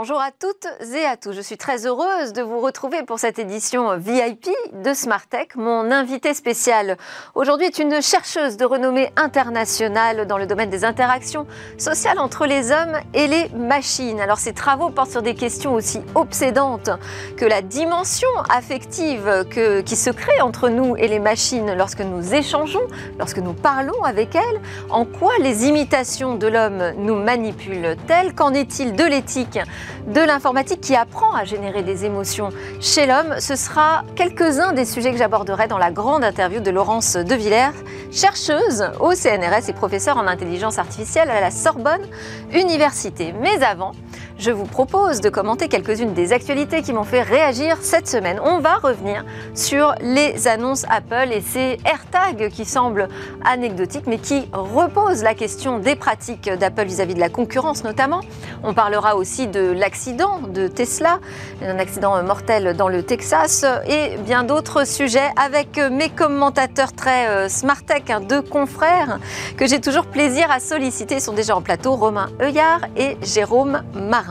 bonjour à toutes et à tous. Je suis très heureuse de vous retrouver pour cette édition VIP de Smartech. Mon invité spécial aujourd'hui est une chercheuse de renommée internationale dans le domaine des interactions sociales entre les hommes et les machines. Alors ses travaux portent sur des questions aussi obsédantes que la dimension affective qui se crée entre nous et les machines lorsque nous échangeons, lorsque nous parlons avec elles, en quoi les imitations de l'homme nous manipulent-elles, qu'en est-il de l'éthique? De l'informatique qui apprend à générer des émotions chez l'homme. Ce sera quelques-uns des sujets que j'aborderai dans la grande interview de Laurence De Villers, chercheuse au CNRS et professeure en intelligence artificielle à la Sorbonne Université. Mais avant, je vous propose de commenter quelques-unes des actualités qui m'ont fait réagir cette semaine. On va revenir sur les annonces Apple et ces AirTags qui semblent anecdotiques mais qui reposent la question des pratiques d'Apple vis-à-vis de la concurrence notamment. On parlera aussi de l'accident de Tesla, un accident mortel dans le Texas et bien d'autres sujets avec mes commentateurs très euh, smart tech, hein, deux confrères que j'ai toujours plaisir à solliciter, Ils sont déjà en plateau, Romain Heuillard et Jérôme Marin.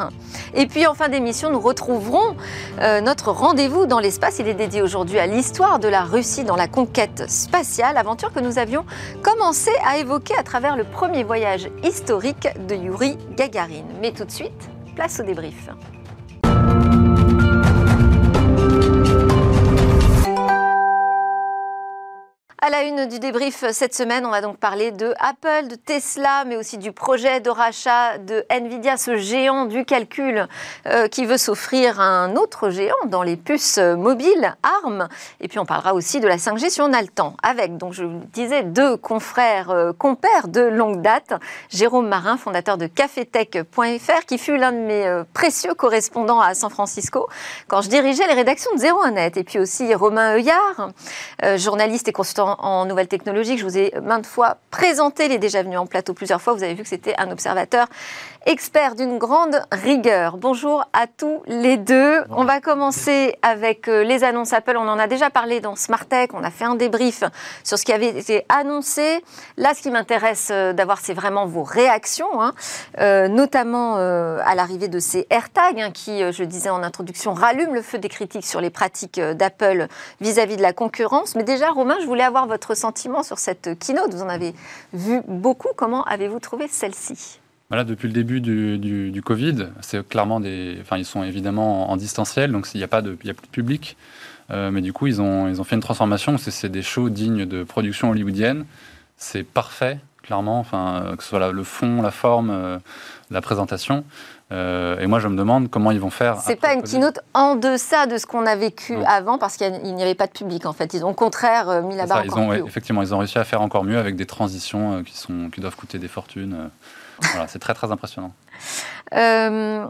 Et puis en fin d'émission, nous retrouverons euh, notre rendez-vous dans l'espace. Il est dédié aujourd'hui à l'histoire de la Russie dans la conquête spatiale, aventure que nous avions commencé à évoquer à travers le premier voyage historique de Yuri Gagarin. Mais tout de suite, place au débrief. À la une du débrief cette semaine, on va donc parler de Apple, de Tesla, mais aussi du projet de rachat de Nvidia, ce géant du calcul euh, qui veut s'offrir un autre géant dans les puces mobiles, ARM. Et puis on parlera aussi de la 5G si on a le temps, avec, donc je vous disais, deux confrères, euh, compères de longue date. Jérôme Marin, fondateur de cafetech.fr, qui fut l'un de mes euh, précieux correspondants à San Francisco quand je dirigeais les rédactions de 01net. Et puis aussi Romain Heuillard, journaliste et consultant en, nouvelles technologies je vous ai maintes fois présenté. Il est déjà venu en plateau plusieurs fois. Vous avez vu que c'était un observateur expert d'une grande rigueur. Bonjour à tous les deux. On va commencer avec euh, les annonces Apple. On en a déjà parlé dans Smart Tech. On a fait un débrief sur ce qui avait été annoncé. Là, ce qui m'intéresse euh, d'avoir, c'est vraiment vos réactions, hein. euh, notamment à l'arrivée de ces AirTags hein, qui, je disais en introduction, rallument le feu des critiques sur les pratiques d'Apple vis-à-vis de la concurrence. Mais déjà, Romain, je voulais avoir votre sentiment sur cette keynote. Vous en avez vu beaucoup. Comment avez-vous trouvé celle-ci? Voilà, depuis le début du, Covid, c'est clairement des. Enfin, ils sont évidemment en, distanciel, donc il n'y a, pas de, y a plus de public. Euh, mais du coup, ils ont, ils ont fait une transformation. C'est des shows dignes de production hollywoodienne. C'est parfait, clairement. Enfin, que ce soit le fond, la forme, euh, la présentation. Euh, et moi, je me demande comment ils vont faire. C'est pas une keynote en deçà de ce qu'on a vécu avant, parce qu'il n'y avait pas de public, en fait. Ils ont au contraire mis la barre encore ils ont, Effectivement, ils ont réussi à faire encore mieux avec des transitions qui, sont, qui doivent coûter des fortunes voilà, c'est très très impressionnant. Euh,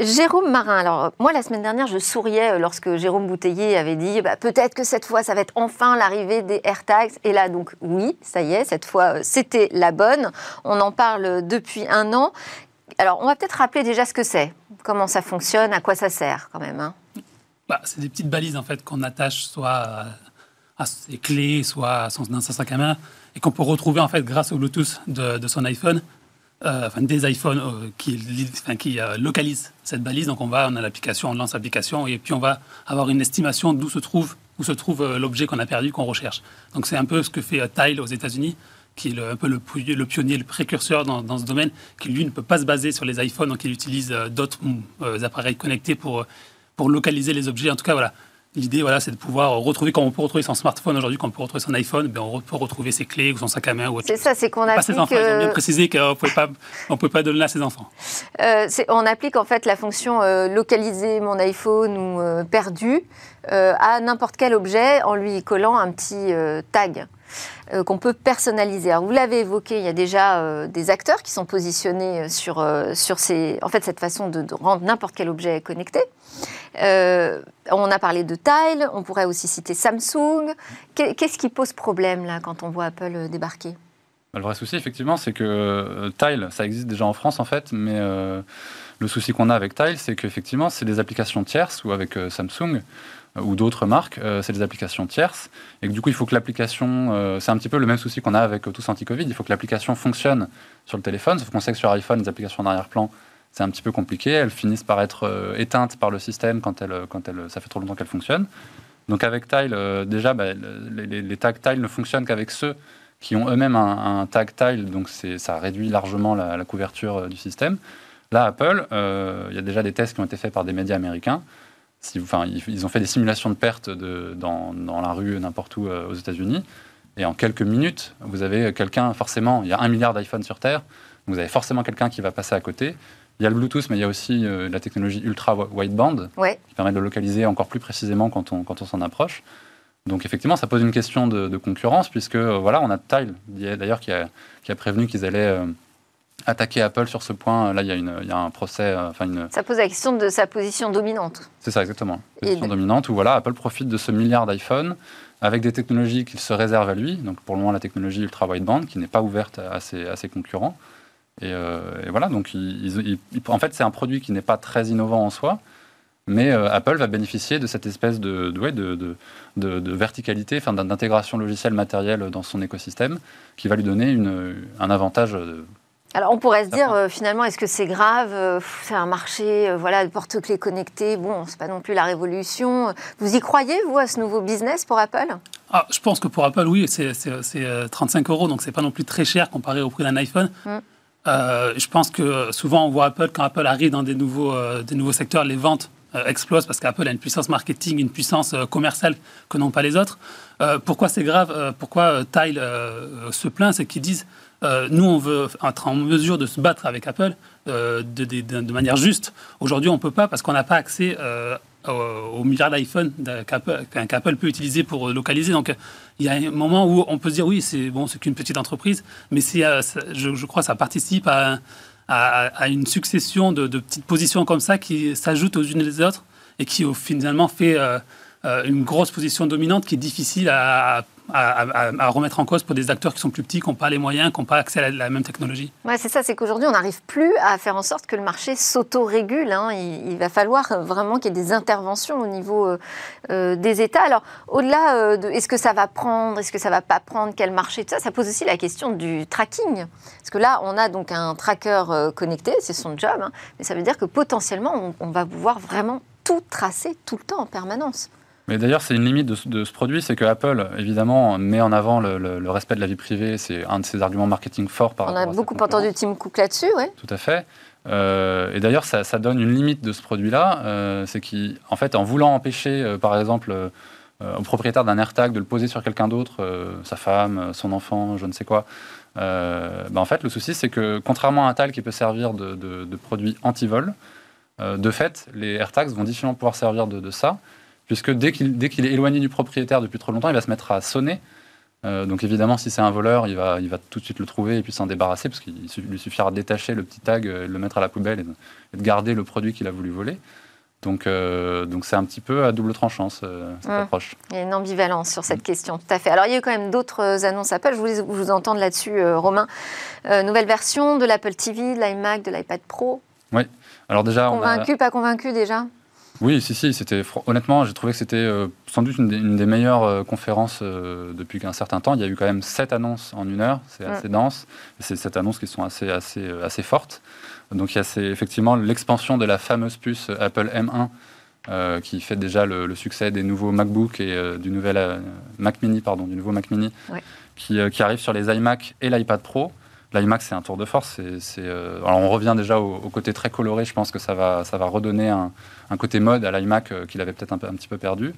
Jérôme Marin, alors moi la semaine dernière je souriais euh, lorsque Jérôme Bouteiller avait dit bah, peut-être que cette fois ça va être enfin l'arrivée des AirTags et là donc oui ça y est cette fois euh, c'était la bonne, on en parle depuis un an. Alors on va peut-être rappeler déjà ce que c'est, comment ça fonctionne, à quoi ça sert quand même. Hein. Bah, c'est des petites balises en fait qu'on attache soit à ses clés, soit à son, dans sa sac à main et qu'on peut retrouver en fait grâce au Bluetooth de son iPhone euh, enfin, des iPhones euh, qui, euh, localisent cette balise. Donc on va, on a l'application, on lance l'application et puis on va avoir une estimation d'où se trouve, où se trouve l'objet qu'on a perdu, qu'on recherche. Donc c'est un peu ce que fait Tile aux États-Unis, qui est un peu le, le, pionnier, le précurseur dans, dans, ce domaine, qui lui ne peut pas se baser sur les iPhones, donc il utilise d'autres appareils connectés pour, pour localiser les objets. En tout cas, voilà, L'idée, voilà, c'est de pouvoir retrouver, quand on peut retrouver son smartphone aujourd'hui, quand on peut retrouver son iPhone, ben on peut retrouver ses clés ou son sac à main. C'est ça, c'est qu'on applique... Pas ses enfants, ils ont bien précisé qu'on ne pouvait pas, on peut pas donner à ses enfants. Euh, on applique en fait la fonction euh, localiser mon iPhone ou euh, perdu à n'importe quel objet en lui collant un petit tag. Qu'on peut personnaliser. Alors, vous l'avez évoqué, il y a déjà des acteurs qui sont positionnés sur, sur ces, en fait, cette façon de rendre n'importe quel objet connecté. Euh, on a parlé de Tile, on pourrait aussi citer Samsung. Qu'est-ce qui pose problème là quand on voit Apple euh, débarquer? Bah, Le vrai souci, effectivement, c'est que euh, Tile, ça existe déjà en France en fait, mais le souci qu'on a avec Tile, c'est qu'effectivement, c'est des applications tierces ou avec Samsung ou d'autres marques, c'est des applications tierces, et que du coup, il faut que l'application, c'est un petit peu le même souci qu'on a avec tous anti-Covid, il faut que l'application fonctionne sur le téléphone, sauf qu'on sait que sur iPhone, les applications en arrière-plan, c'est un petit peu compliqué. Elles finissent par être éteintes par le système quand, elles, quand elles, ça fait trop longtemps qu'elles fonctionnent. Donc avec Tile, déjà, bah, les, tags Tile ne fonctionnent qu'avec ceux qui ont eux-mêmes un, tag Tile, donc ça réduit largement la, couverture du système. Là, Apple, il y a déjà des tests qui ont été faits par des médias américains. Si, enfin, ils, ont fait des simulations de pertes de, dans, dans, la rue, n'importe où aux États-Unis. Et en quelques minutes, vous avez quelqu'un, forcément, il y a un milliard d'iPhone sur Terre, vous avez forcément quelqu'un qui va passer à côté. Il y a le Bluetooth, mais il y a aussi euh, la technologie ultra wideband qui permet de localiser encore plus précisément quand on, quand on s'en approche. Donc effectivement, ça pose une question de, concurrence, puisque euh, voilà, on a Tile, d'ailleurs, qui a, qui a prévenu qu'ils allaient euh, attaquer Apple sur ce point. Là, il y a, une, il y a un procès. enfin une... Ça pose la question de sa position dominante. C'est ça, exactement. Position dominante, où voilà, Apple profite de ce milliard d'iPhone avec des technologies qu'il se réserve à lui. Donc pour le moment, la technologie ultra wideband qui n'est pas ouverte à ses, à ses concurrents. Et, euh, voilà, donc en fait, c'est un produit qui n'est pas très innovant en soi, mais euh, Apple va bénéficier de cette espèce de, de, de, de verticalité, enfin, d'intégration logicielle matérielle dans son écosystème, qui va lui donner une, un avantage alors on pourrait se dire euh, finalement est-ce que c'est grave euh, C'est un marché, euh, voilà, de porte-clés connectés. Bon, c'est pas non plus la révolution. Vous y croyez vous à ce nouveau business pour Apple? Ah, je pense que pour Apple, oui, c'est 35 euros, donc c'est pas non plus très cher comparé au prix d'un iPhone. Mm. je pense que souvent on voit Apple quand Apple arrive dans des nouveaux, des nouveaux secteurs, les ventes explosent parce qu'Apple a une puissance marketing, une puissance commerciale que n'ont pas les autres. pourquoi c'est grave? Pourquoi Tile se plaint? C'est qu'ils disent euh, nous, on veut être en mesure de se battre avec Apple euh, de, manière juste. Aujourd'hui, on ne peut pas parce qu'on n'a pas accès euh, aux, milliards d'iPhone qu'Apple peut utiliser pour localiser. Donc, il y a un moment où on peut se dire oui, c'est bon, c'est qu'une petite entreprise, mais je, crois que ça participe à, une succession de, petites positions comme ça qui s'ajoutent aux unes les autres et qui finalement fait une grosse position dominante qui est difficile à remettre en cause pour des acteurs qui sont plus petits, qui n'ont pas les moyens, qui n'ont pas accès à la, même technologie. Ouais, c'est ça, c'est qu'aujourd'hui, on n'arrive plus à faire en sorte que le marché s'auto-régule. Hein. Il, va falloir vraiment qu'il y ait des interventions au niveau euh, euh, des États. Alors, au-delà euh, de est-ce que ça va prendre, est-ce que ça va pas prendre, quel marché, tout ça, ça pose aussi la question du tracking. Parce que là, on a donc un tracker connecté, c'est son job, hein. mais ça veut dire que potentiellement, on va pouvoir vraiment tout tracer tout le temps en permanence. Mais d'ailleurs, c'est une limite de, ce produit, c'est que Apple, évidemment, met en avant le, respect de la vie privée. C'est un de ses arguments marketing forts par On a beaucoup entendu Tim Cook là-dessus, oui. Tout à fait. Euh, et d'ailleurs, ça, donne une limite de ce produit-là. Euh, c'est qu'en fait, en voulant empêcher, euh, par exemple, au propriétaire d'un AirTag de le poser sur quelqu'un d'autre, sa femme, son enfant, je ne sais quoi, bah, en fait, le souci, c'est que contrairement à un TAL qui peut servir de, de produit anti-vol, de fait, les AirTags vont difficilement pouvoir servir de, ça puisque dès qu'il est éloigné du propriétaire depuis trop longtemps, il va se mettre à sonner. Euh, donc évidemment, si c'est un voleur, il va, il va tout de suite le trouver et puis s'en débarrasser, parce qu'il lui suffira de détacher le petit tag, euh, le mettre à la poubelle et de, garder le produit qu'il a voulu voler. Donc, euh, donc c'est un petit peu à double tranchant cette mmh. approche. Il y a une ambivalence sur cette mmh. question, tout à fait. Alors il y a eu quand même d'autres annonces Apple. Je voulais vous entendre là-dessus, Romain. nouvelle version de l'Apple TV, de l'iMac, de l'iPad Pro. Oui. Alors déjà, convaincu, pas convaincu déjà? Oui, si, si. C'était honnêtement, j'ai trouvé que c'était euh, sans doute une des, meilleures euh, conférences euh, depuis un certain temps. Il y a eu quand même sept annonces en une heure. C'est assez dense. C'est sept annonces qui sont assez, assez, assez fortes. Donc il y a effectivement l'expansion de la fameuse puce Apple M1 qui fait déjà le, succès des nouveaux MacBook et du nouvel Mac Mini, pardon, du nouveau Mac Mini, qui, qui, arrive sur les iMac et l'iPad Pro l'iMac, c'est un tour de force. Euh, Alors, on revient déjà au, côté très coloré. Je pense que ça va, ça va redonner un, côté mode à l'iMac euh, qu'il avait peut-être un, petit peu perdu.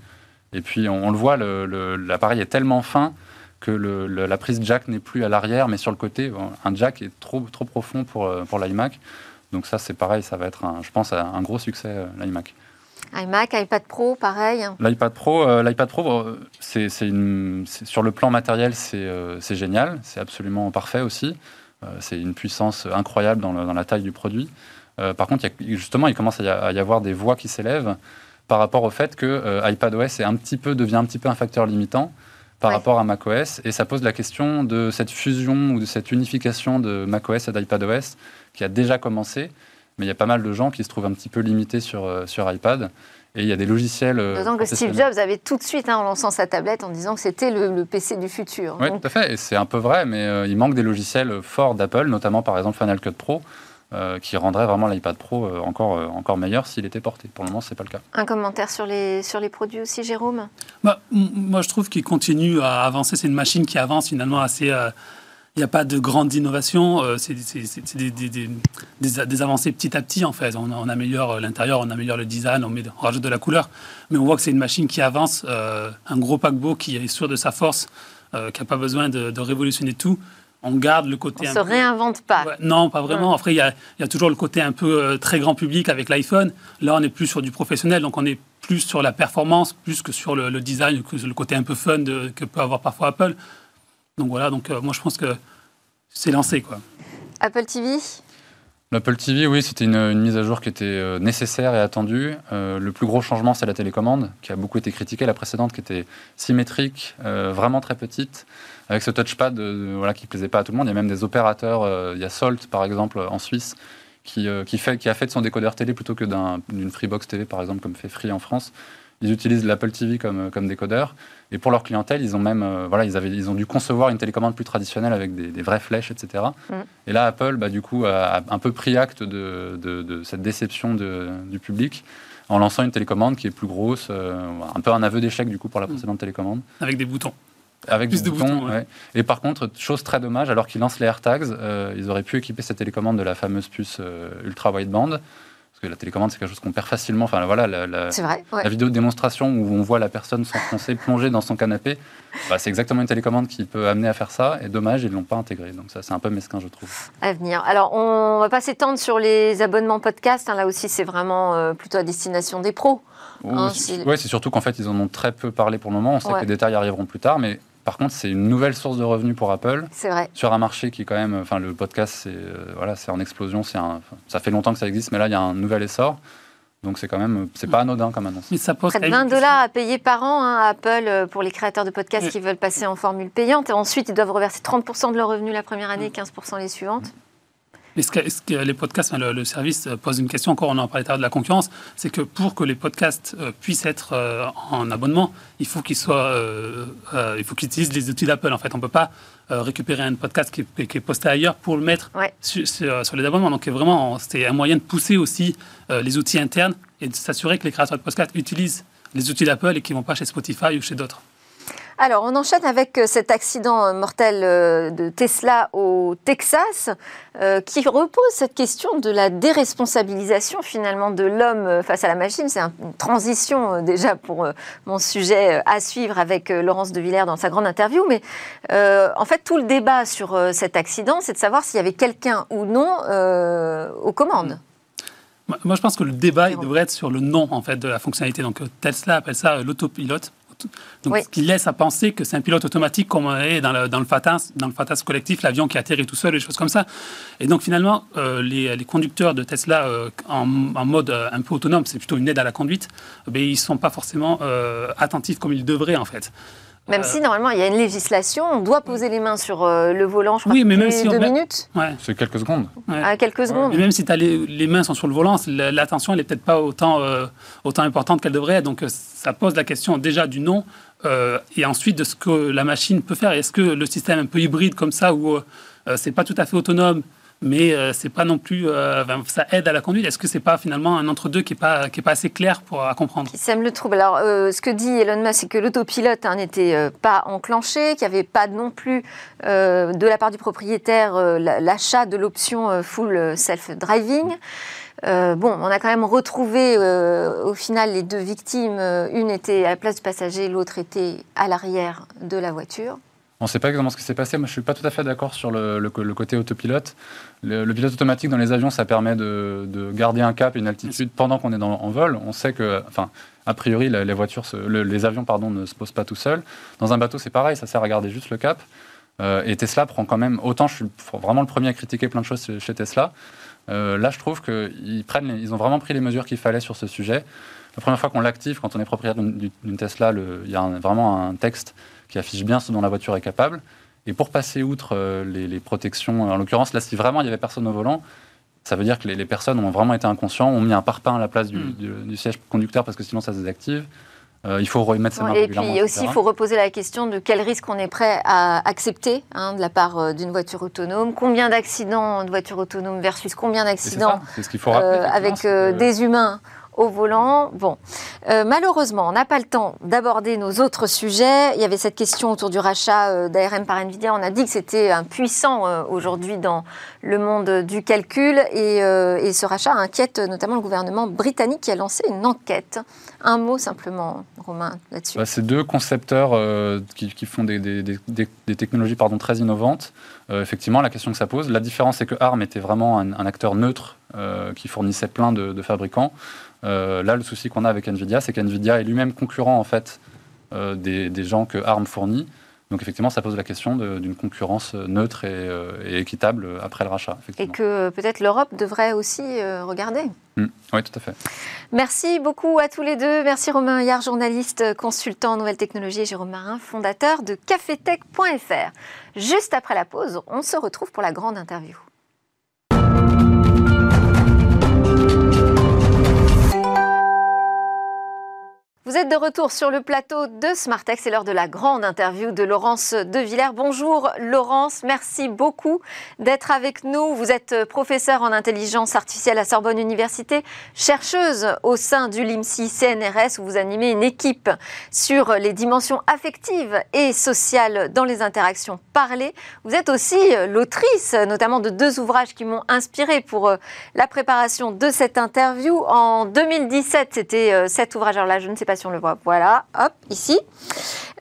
Et puis, on, le voit, l'appareil est tellement fin que la prise jack n'est plus à l'arrière, mais sur le côté. Un jack est trop, trop profond pour, euh, pour l'iMac. Donc ça, c'est pareil, ça va être, je pense, un gros succès, l'iMac. iMac, iPad Pro, pareil. L'iPad Pro, l'iPad Pro, c'est, sur le plan matériel, c'est, génial, c'est absolument parfait aussi. Euh, c'est une puissance incroyable dans, la taille du produit. Euh, par contre, justement, il commence à y avoir des voix qui s'élèvent par rapport au fait que euh, iPadOS est un petit peu, devient un petit peu un facteur limitant par rapport à macOS. Et ça pose la question de cette fusion ou de cette unification de macOS et d'iPadOS qui a déjà commencé. Mais il y a pas mal de gens qui se trouvent un petit peu limités sur, sur iPad. Et il y a des logiciels. Euh, D'autant que Steve Jobs avait tout de suite, hein, en lançant sa tablette, en disant que c'était le, PC du futur. Oui, tout à fait. Et c'est un peu vrai, mais euh, il manque des logiciels forts d'Apple, notamment par exemple Final Cut Pro. euh, qui rendrait vraiment l'iPad Pro euh, encore, euh, encore meilleur s'il était porté. Pour le moment, ce n'est pas le cas. Un commentaire sur les, sur les produits aussi, Jérôme? Bah, Moi, je trouve qu'il continue à avancer. C'est une machine qui avance finalement assez. N'y a pas de grande innovation, c'est des, des, des, des, avancées petit à petit en fait. On, on améliore l'intérieur, on améliore le design, on, met, on, rajoute de la couleur, mais on voit que c'est une machine qui avance, un gros paquebot qui est sûr de sa force, qui n'a pas besoin de, de révolutionner tout on garde le côté. On ne se réinvente pas. non, pas vraiment. Après, il y, a, toujours le côté un peu euh, très grand public avec l'iPhone. Là, on est plus sur du professionnel, donc on est plus sur la performance, plus que sur le, design, que le côté un peu fun que peut avoir parfois Apple. Donc voilà, donc euh, moi je pense que c'est lancé. quoi. Apple TV L'Apple TV, oui, c'était une, mise à jour qui était euh, nécessaire et attendue. le plus gros changement, c'est la télécommande, qui a beaucoup été critiquée. La précédente, qui était symétrique, vraiment très petite avec ce touchpad euh, voilà, qui ne plaisait pas à tout le monde. Il y a même des opérateurs, euh, il y a Salt par exemple en Suisse, qui, euh, qui, fait, qui a fait de son décodeur télé plutôt que d'une Freebox TV par exemple, comme fait Free en France. Ils utilisent l'Apple TV comme, comme décodeur. Et pour leur clientèle, ils ont même voilà, ils avaient, ils ont dû concevoir une télécommande plus traditionnelle avec des, vraies flèches, etc. Mm. Et là, Apple, bah, du coup, a, un peu pris acte de, de, cette déception du public en lançant une télécommande qui est plus grosse, un peu un aveu d'échec du coup pour la mm. précédente télécommande. Avec des boutons. Avec des boutons. Et par contre, chose très dommage, alors qu'ils lancent les AirTags, euh, ils auraient pu équiper cette télécommande de la fameuse puce euh, ultra wideband. Parce que la télécommande, c'est quelque chose qu'on perd facilement. Enfin, voilà, la, la, vrai, la, vidéo de démonstration où on voit la personne s'enfoncer, plonger dans son canapé, bah, c'est exactement une télécommande qui peut amener à faire ça. Et dommage, ils ne l'ont pas intégré. Donc ça, c'est un peu mesquin, je trouve. À venir. Alors, on ne va pas s'étendre sur les abonnements podcast. Hein. là aussi, c'est vraiment euh, plutôt à destination des pros. Oui, hein, c'est surtout qu'en fait, ils en ont très peu parlé pour le moment. On sait que les détails arriveront plus tard, mais par contre, c'est une nouvelle source de revenus pour Apple. C'est vrai. Sur un marché qui, quand même, enfin, le podcast, c'est euh, voilà, c'est en explosion. C'est ça fait longtemps que ça existe, mais là, il y a un nouvel essor. Donc c'est quand même, c'est pas anodin comme annonce. Mais ça pose Près de 20 dollars à payer par an hein, à Apple euh, pour les créateurs de podcasts qui veulent passer en formule payante. Et ensuite, ils doivent reverser 30% de leurs revenus la première année, 15% les suivantes. Est-ce que, les podcasts, le, service pose une question encore, on en parlait de la concurrence, c'est que pour que les podcasts euh, puissent être euh, en abonnement, il faut qu'ils soient, euh, il faut qu'ils utilisent les outils d'Apple. En fait, on peut pas récupérer un podcast qui, est posté ailleurs pour le mettre sur, les abonnements. Donc vraiment, c'est un moyen de pousser aussi les outils internes et de s'assurer que les créateurs de podcasts utilisent les outils d'Apple et qu'ils ne vont pas chez Spotify ou chez d'autres. Alors, on enchaîne avec euh, cet accident euh, mortel euh, de Tesla au Texas, qui repose cette question de la déresponsabilisation finalement de l'homme face à la machine. C'est une transition déjà pour mon sujet à suivre avec Laurence de Villers dans sa grande interview. Mais en fait, tout le débat sur cet accident, c'est de savoir s'il y avait quelqu'un ou non aux commandes. Moi, je pense que le débat il devrait être sur le nom en fait de la fonctionnalité. Donc Tesla appelle ça l'autopilote. Donc, ce qui laisse à penser que c'est un pilote automatique comme on est dans le, dans le FATAS, dans le FATAS collectif, l'avion qui atterrit tout seul, des choses comme ça. Et donc finalement, euh, les, les, conducteurs de Tesla euh, en, en, mode euh, un peu autonome, c'est plutôt une aide à la conduite, ben, ils ne sont pas forcément attentifs comme ils devraient en fait. Même si normalement il y a une législation, on doit poser les mains sur le volant, je crois, oui, mais même si deux minutes. Ouais. C'est quelques secondes. À quelques secondes. même si as les, les, mains sont sur le volant, l'attention elle est peut-être pas autant, autant importante qu'elle devrait. Donc ça pose la question déjà du nom euh, et ensuite de ce que la machine peut faire. Est-ce que le système un peu hybride comme ça, où euh, c'est pas tout à fait autonome, mais euh, c'est pas non plus, ça aide à la conduite. Est-ce que c'est pas finalement un entre-deux qui est pas qui est pas assez clair pour à comprendre? Qui sème le trouble. Alors, ce que dit Elon Musk, c'est que l'autopilote hein, n'était pas enclenché, qu'il n'y avait pas non plus de la part du propriétaire l'achat de l'option full self-driving. Euh, bon, on a quand même retrouvé euh, au final les deux victimes. Euh, une était à la place du passager, l'autre était à l'arrière de la voiture. On ne sait pas exactement ce qui s'est passé. Moi, je ne suis pas tout à fait d'accord sur le, côté autopilote. Le, pilote automatique dans les avions, ça permet de, garder un cap et une altitude pendant qu'on est en vol. On sait que, enfin, a priori, les, voitures, les avions, pardon, ne se posent pas tout seuls. Dans un bateau, c'est pareil, ça sert à garder juste le cap. et Tesla prend quand même. Autant, je suis vraiment le premier à critiquer plein de choses chez Tesla. Euh, là, je trouve qu'ils prennent, ils ont vraiment pris les mesures qu'il fallait sur ce sujet. La première fois qu'on l'active, quand on est propriétaire d'une Tesla, il y a vraiment un texte qui affiche bien ce dont la voiture est capable. Et pour passer outre euh, les, protections, en l'occurrence, là, si vraiment il n'y avait personne au volant, ça veut dire que les, personnes ont vraiment été inconscients, ont mis un parpaing à la place du, mm. siège conducteur parce que sinon ça se désactive. il faut remettre sa main Et puis aussi, il faut reposer la question de quel risque on est prêt à accepter hein, de la part d'une voiture autonome. Combien d'accidents de voiture autonome versus combien d'accidents avec des humains au volant. Bon, euh, malheureusement, on n'a pas le temps d'aborder nos autres sujets. Il y avait cette question autour du rachat euh, d'ARM par Nvidia. On a dit que c'était un puissant euh, aujourd'hui dans le monde du calcul et, ce rachat inquiète notamment le gouvernement britannique qui a lancé une enquête. Un mot simplement, Romain, là-dessus. Bah, c'est deux concepteurs qui, font des, technologies pardon, très innovantes. effectivement, la question que ça pose, la différence c'est que ARM était vraiment un, acteur neutre qui fournissait plein de fabricants. Euh, là, le souci qu'on a avec Nvidia, c'est qu'Nvidia est lui-même concurrent en fait euh, des, gens que ARM fournit. Donc effectivement, ça pose la question d'une concurrence neutre euh, et, équitable après le rachat. Et que peut-être l'Europe devrait aussi regarder. Mm. Oui, tout à fait. Merci beaucoup à tous les deux. Merci Romain Yard, journaliste consultant en nouvelles technologies, et Jérôme Marin, fondateur de cafetech.fr. Juste après la pause, on se retrouve pour la grande interview. Vous êtes de retour sur le plateau de Smartex. C'est l'heure de la grande interview de Laurence De Villers. Bonjour Laurence, merci beaucoup d'être avec nous. Vous êtes professeure en intelligence artificielle à Sorbonne Université, chercheuse au sein du LIMSI CNRS où vous animez une équipe sur les dimensions affectives et sociales dans les interactions parlées. Vous êtes aussi l'autrice notamment de deux ouvrages qui m'ont inspirée pour euh, la préparation de cette interview. En 2017, c'était euh, cet ouvrage. Là, je ne sais pas Voilà, hop, ici.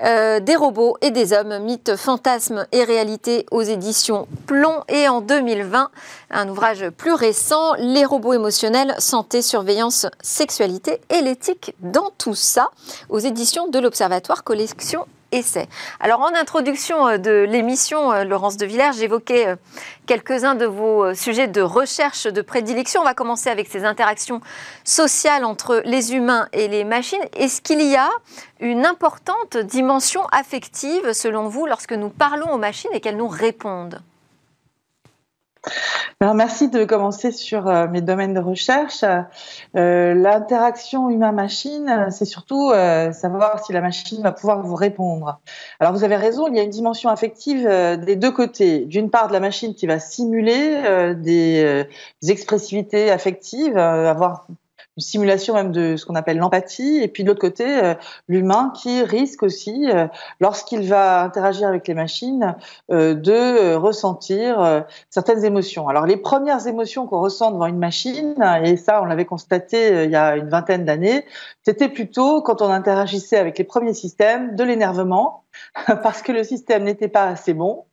Euh, des robots et des hommes, mythes, fantasmes et réalité aux éditions Plomb. Et en 2020, un ouvrage plus récent, Les robots émotionnels, santé, surveillance, sexualité et l'éthique dans tout ça, aux éditions de l'Observatoire Collection Alors en introduction euh, de l'émission, euh, Laurence de Villers, j'évoquais euh, quelques-uns de vos sujets de recherche de prédilection. On va commencer avec ces interactions sociales entre les humains et les machines. Est-ce qu'il y a une importante dimension affective, selon vous, lorsque nous parlons aux machines et qu'elles nous répondent? Merci de commencer sur euh, mes domaines de recherche. Euh, l'interaction humain-machine, c'est surtout euh, savoir si la machine va pouvoir vous répondre. Alors vous avez raison, il y a une dimension affective des deux côtés. D'une part, de la machine qui va simuler des, des expressivités affectives, avoir une simulation même de ce qu'on appelle l'empathie, et puis de l'autre côté, euh, l'humain qui risque aussi, euh, lorsqu'il va interagir avec les machines, euh, de ressentir certaines émotions. Alors les premières émotions qu'on ressent devant une machine, et ça on l'avait constaté il y a une vingtaine d'années, c'était plutôt quand on interagissait avec les premiers systèmes de l'énervement, parce que le système n'était pas assez bon,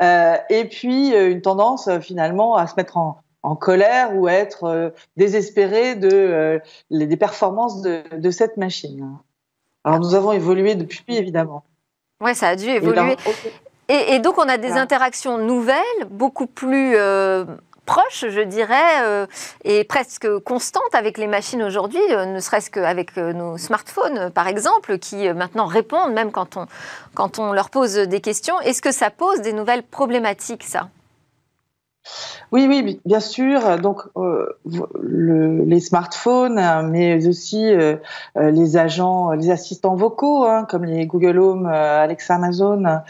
et puis une tendance finalement à se mettre en, en colère ou être euh, désespéré de euh, des performances de, de, cette machine. Alors nous avons évolué depuis, évidemment. Oui, ça a dû évoluer. Et, et, donc on a des interactions nouvelles, beaucoup plus euh, proches, je dirais, et presque constantes avec les machines aujourd'hui, ne serait-ce qu'avec nos smartphones, par exemple, qui maintenant répondent même quand on, quand on leur pose des questions. Est-ce que ça pose des nouvelles problématiques, ça? Oui, oui, bien sûr. Donc, euh, les smartphones, mais aussi euh, euh, les agents, les assistants vocaux, hein, comme les Google Home, Alexa, Amazon,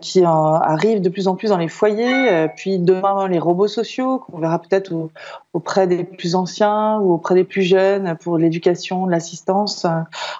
qui arrivent de plus en plus dans les foyers. puis demain, les robots sociaux, qu'on verra peut-être auprès des plus anciens ou auprès des plus jeunes pour l'éducation, l'assistance,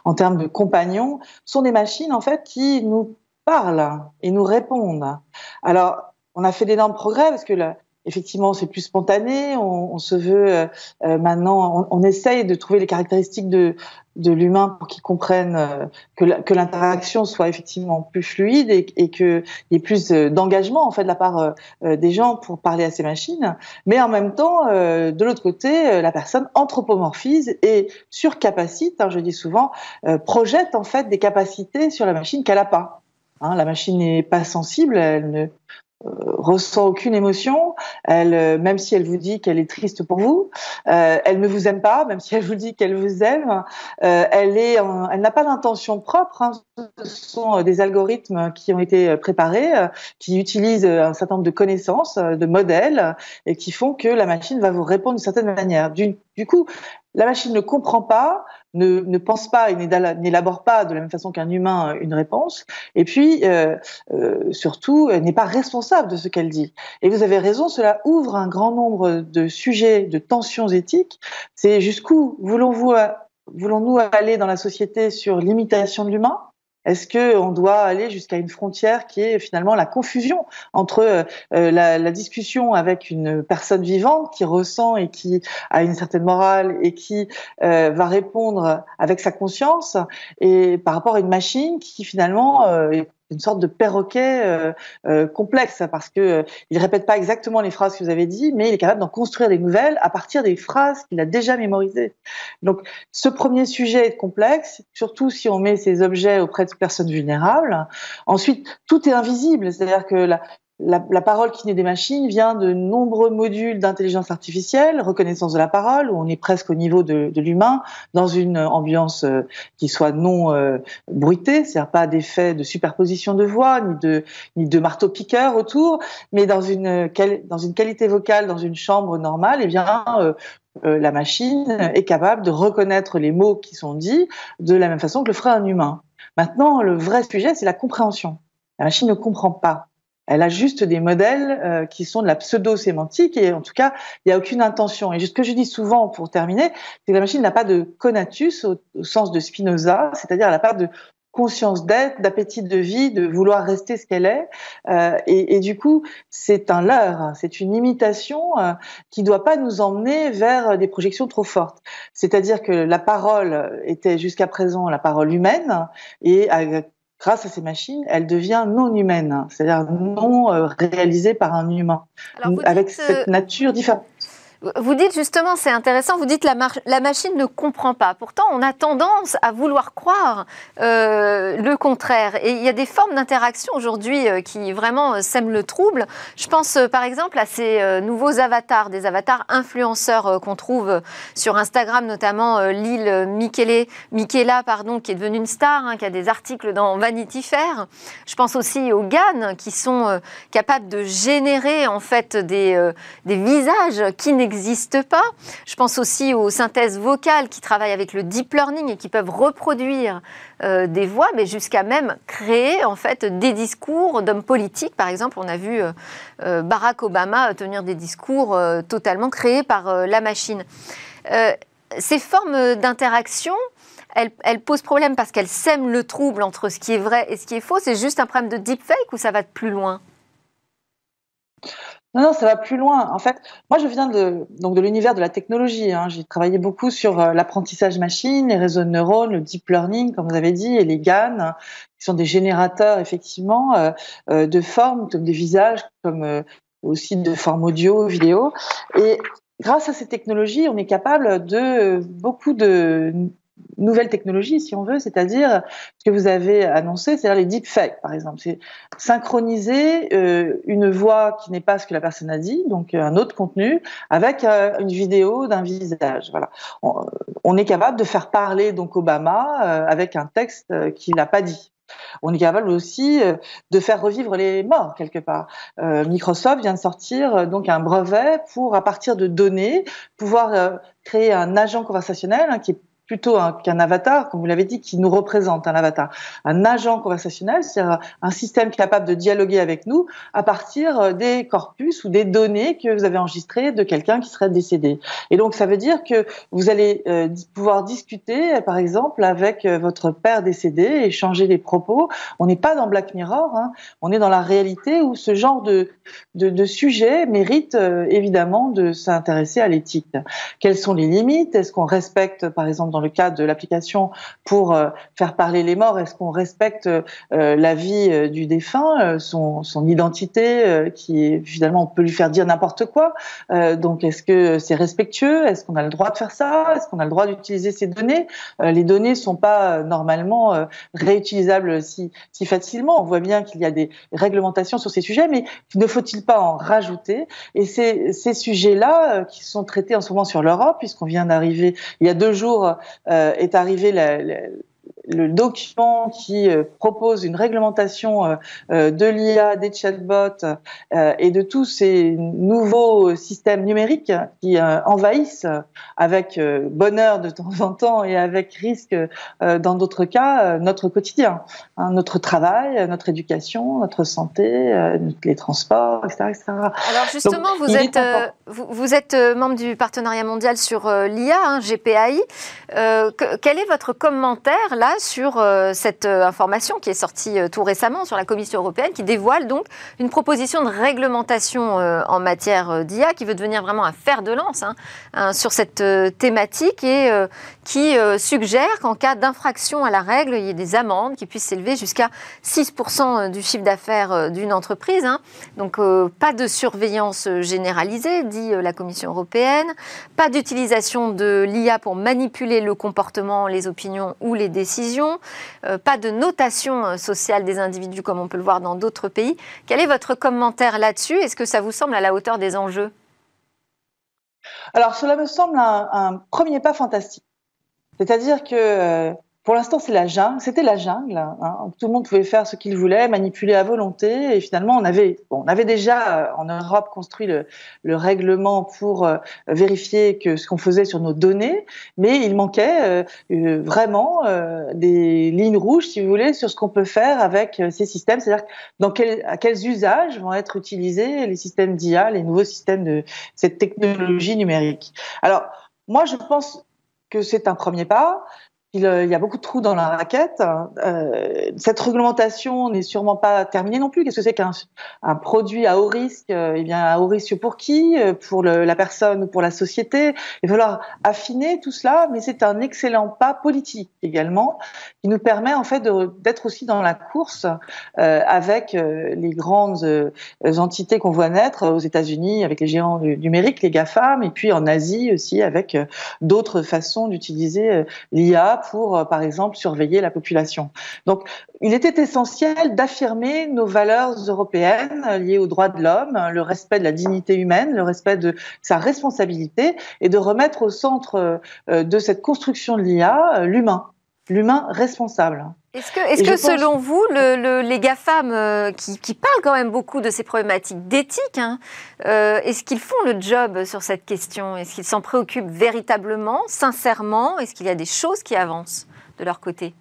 en termes de compagnons, sont des machines en fait qui nous parlent et nous répondent. Alors, on a fait d'énormes progrès parce que la, effectivement, c'est plus spontané. On, se veut euh, euh, maintenant, on, essaye de trouver les caractéristiques de, de l'humain pour qu'il comprenne euh, que l'interaction soit effectivement plus fluide et, et qu'il y ait plus d'engagement en fait de la part des gens pour parler à ces machines. Mais en même temps, de l'autre côté, la personne anthropomorphise et surcapacite, hein, je dis souvent, projette en fait des capacités sur la machine qu'elle n'a pas. Hein, la machine n'est pas sensible, elle ne euh, ressent aucune émotion. Elle, euh, même si elle vous dit qu'elle est triste pour vous, euh, elle ne vous aime pas, même si elle vous dit qu'elle vous aime. elle est, elle n'a pas d'intention propre. Hein. Ce sont des algorithmes qui ont été préparés, qui utilisent un certain nombre de connaissances, de modèles, et qui font que la machine va vous répondre d'une certaine manière. Du coup, la machine ne comprend pas, ne, ne pense pas et n'élabore pas de la même façon qu'un humain une réponse, et puis euh, euh, surtout n'est pas responsable de ce qu'elle dit. Et vous avez raison, cela ouvre un grand nombre de sujets, de tensions éthiques. C'est jusqu'où voulons-nous aller dans la société sur l'imitation de l'humain? Est-ce que on doit aller jusqu'à une frontière qui est finalement la confusion entre euh, la, la, discussion avec une personne vivante qui ressent et qui a une certaine morale et qui euh, va répondre avec sa conscience et par rapport à une machine qui finalement euh, une sorte de perroquet euh, euh, complexe parce que euh, il répète pas exactement les phrases que vous avez dit, mais il est capable d'en construire des nouvelles à partir des phrases qu'il a déjà mémorisées. Donc, ce premier sujet est complexe, surtout si on met ces objets auprès de personnes vulnérables. Ensuite, tout est invisible, c'est-à-dire que la, la, parole qui naît des machines vient de nombreux modules d'intelligence artificielle, reconnaissance de la parole, où on est presque au niveau de, l'humain, dans une ambiance euh, qui soit non euh, bruitée, c'est-à-dire pas d'effet de superposition de voix, ni de, ni de marteau-piqueur autour, mais dans une, dans une qualité vocale, dans une chambre normale, eh bien, euh, euh, la machine est capable de reconnaître les mots qui sont dits de la même façon que le ferait un humain. Maintenant, le vrai sujet, c'est la compréhension. La machine ne comprend pas. Elle a juste des modèles euh, qui sont de la pseudo-sémantique et en tout cas, il n'y a aucune intention. Et ce que je dis souvent pour terminer, c'est que la machine n'a pas de conatus au, sens de Spinoza, c'est-à-dire elle n'a pas de conscience d'être, d'appétit de vie, de vouloir rester ce qu'elle est. Euh, et, et, du coup, c'est un leurre, c'est une imitation euh, qui ne doit pas nous emmener vers des projections trop fortes. C'est-à-dire que la parole était jusqu'à présent la parole humaine et grâce à ces machines, elle devient non humaine, c'est-à-dire non euh, réalisée par un humain, avec cette nature différente. Vous dites justement, c'est intéressant, vous dites la, la machine ne comprend pas. Pourtant, on a tendance à vouloir croire euh, le contraire. Et il y a des formes d'interaction aujourd'hui euh, qui vraiment euh, sèment le trouble. Je pense par exemple à ces nouveaux avatars, des avatars influenceurs qu'on trouve sur Instagram, notamment Lille Michele, Michela, pardon, qui est devenue une star, hein, qui a des articles dans Vanity Fair. Je pense aussi aux GAN, qui sont capables de générer en fait des, visages qui n'existent n'existe pas. Je pense aussi aux synthèses vocales qui travaillent avec le deep learning et qui peuvent reproduire euh, des voix, mais jusqu'à même créer en fait des discours d'hommes politiques. Par exemple, on a vu euh, euh, Barack Obama tenir des discours totalement créés par la machine. ces formes d'interaction, elles, elles, posent problème parce qu'elles sèment le trouble entre ce qui est vrai et ce qui est faux. C'est juste un problème de deepfake ou ça va plus loin? Non, non, ça va plus loin. En fait, moi, je viens de, donc de l'univers de la technologie. Hein. J'ai travaillé beaucoup sur euh, l'apprentissage machine, les réseaux de neurones, le deep learning, comme vous avez dit, et les GAN, qui sont des générateurs, effectivement, euh, euh, de formes, comme des visages, comme aussi de formes audio, vidéo. Et grâce à ces technologies, on est capable de beaucoup de nouvelles technologies, si on veut, c'est-à-dire ce que vous avez annoncé, c'est-à-dire les deepfakes, par exemple. C'est synchroniser euh, une voix qui n'est pas ce que la personne a dit, donc un autre contenu, avec euh, une vidéo d'un visage. Voilà. On, est capable de faire parler donc Obama euh, avec un texte qu'il n'a pas dit. On est capable aussi de faire revivre les morts quelque part. Microsoft vient de sortir donc un brevet pour, à partir de données, pouvoir créer un agent conversationnel hein, qui est plutôt qu'un avatar, comme vous l'avez dit, qui nous représente, un avatar. Un agent conversationnel, c'est un système capable de dialoguer avec nous à partir euh, des corpus ou des données que vous avez enregistrées de quelqu'un qui serait décédé. Et donc, ça veut dire que vous allez euh, pouvoir discuter, par exemple, avec euh, votre père décédé, échanger des propos. On n'est pas dans Black Mirror, hein. on est dans la réalité où ce genre de, de sujet mérite évidemment de s'intéresser à l'éthique. Quelles sont les limites? Est-ce qu'on respecte, par exemple, dans le cadre de l'application pour euh, faire parler les morts. Est-ce qu'on respecte euh, la vie euh, du défunt, son, identité, qui finalement on peut lui faire dire n'importe quoi Donc est-ce que c'est respectueux? Est-ce qu'on a le droit de faire ça? Est-ce qu'on a le droit d'utiliser ces données? Les données sont pas normalement réutilisables si, facilement. On voit bien qu'il y a des réglementations sur ces sujets, mais ne faut-il pas en rajouter? Et ces sujets-là qui sont traités en ce moment sur l'Europe, puisqu'on vient d'arriver il y a deux jours euh, est arrivé le document qui euh, propose une réglementation euh, euh, de l'IA, des chatbots et de tous ces nouveaux systèmes numériques qui envahissent avec bonheur de temps en temps et avec risque dans d'autres cas notre quotidien, hein, notre travail, notre éducation, notre santé, les transports, etc. Alors justement, vous, êtes, vous, êtes membre du partenariat mondial sur l'IA, hein, GPAI. quel est votre commentaire là sur euh, cette euh, information qui est sortie euh, tout récemment sur la Commission européenne, qui dévoile donc une proposition de réglementation en matière d'IA qui veut devenir vraiment un fer de lance hein, hein, sur cette thématique et qui suggère qu'en cas d'infraction à la règle, il y ait des amendes qui puissent s'élever jusqu'à 6% du chiffre d'affaires d'une entreprise. Hein. Donc pas de surveillance généralisée, dit la Commission européenne, pas d'utilisation de l'IA pour manipuler le comportement, les opinions ou les décisions, euh, pas de notation euh, sociale des individus comme on peut le voir dans d'autres pays. Quel est votre commentaire là-dessus? Est-ce que ça vous semble à la hauteur des enjeux? Alors cela me semble un premier pas fantastique. C'est-à-dire que euh, pour l'instant, c'est la jungle. C'était la jungle. Hein. Tout le monde pouvait faire ce qu'il voulait, manipuler à volonté. Et finalement, on avait, bon, on avait déjà euh, en Europe construit le, le règlement pour euh, vérifier que ce qu'on faisait sur nos données, mais il manquait euh, vraiment des lignes rouges, si vous voulez, sur ce qu'on peut faire avec ces systèmes. C'est-à-dire dans quel, à quels usages vont être utilisés les systèmes d'IA, les nouveaux systèmes de cette technologie numérique? Alors, moi, je pense que c'est un premier pas. Euh, il, y a beaucoup de trous dans la raquette. Euh, cette réglementation n'est sûrement pas terminée non plus. Qu'est-ce que c'est qu'un un produit à haut risque? Euh, Eh bien, à haut risque pour qui? Pour le, la personne ou pour la société? Il va falloir affiner tout cela, mais c'est un excellent pas politique également qui nous permet en fait d'être aussi dans la course euh, avec les grandes entités qu'on voit naître aux États-Unis avec les géants du numérique, les GAFAM, et puis en Asie aussi avec d'autres façons d'utiliser l'IA pour, euh, par exemple, surveiller la population. Donc, il était essentiel d'affirmer nos valeurs européennes liées aux droits de l'homme, le respect de la dignité humaine, le respect de sa responsabilité, et de remettre au centre euh, de cette construction de l'IA euh, l'humain, l'humain responsable. Est-ce que, est que selon vous, le, les GAFAM qui, qui, parlent quand même beaucoup de ces problématiques d'éthique, hein, est-ce qu'ils font le job sur cette question? Est-ce qu'ils s'en préoccupent véritablement, sincèrement? Est-ce qu'il y a des choses qui avancent de leur côté?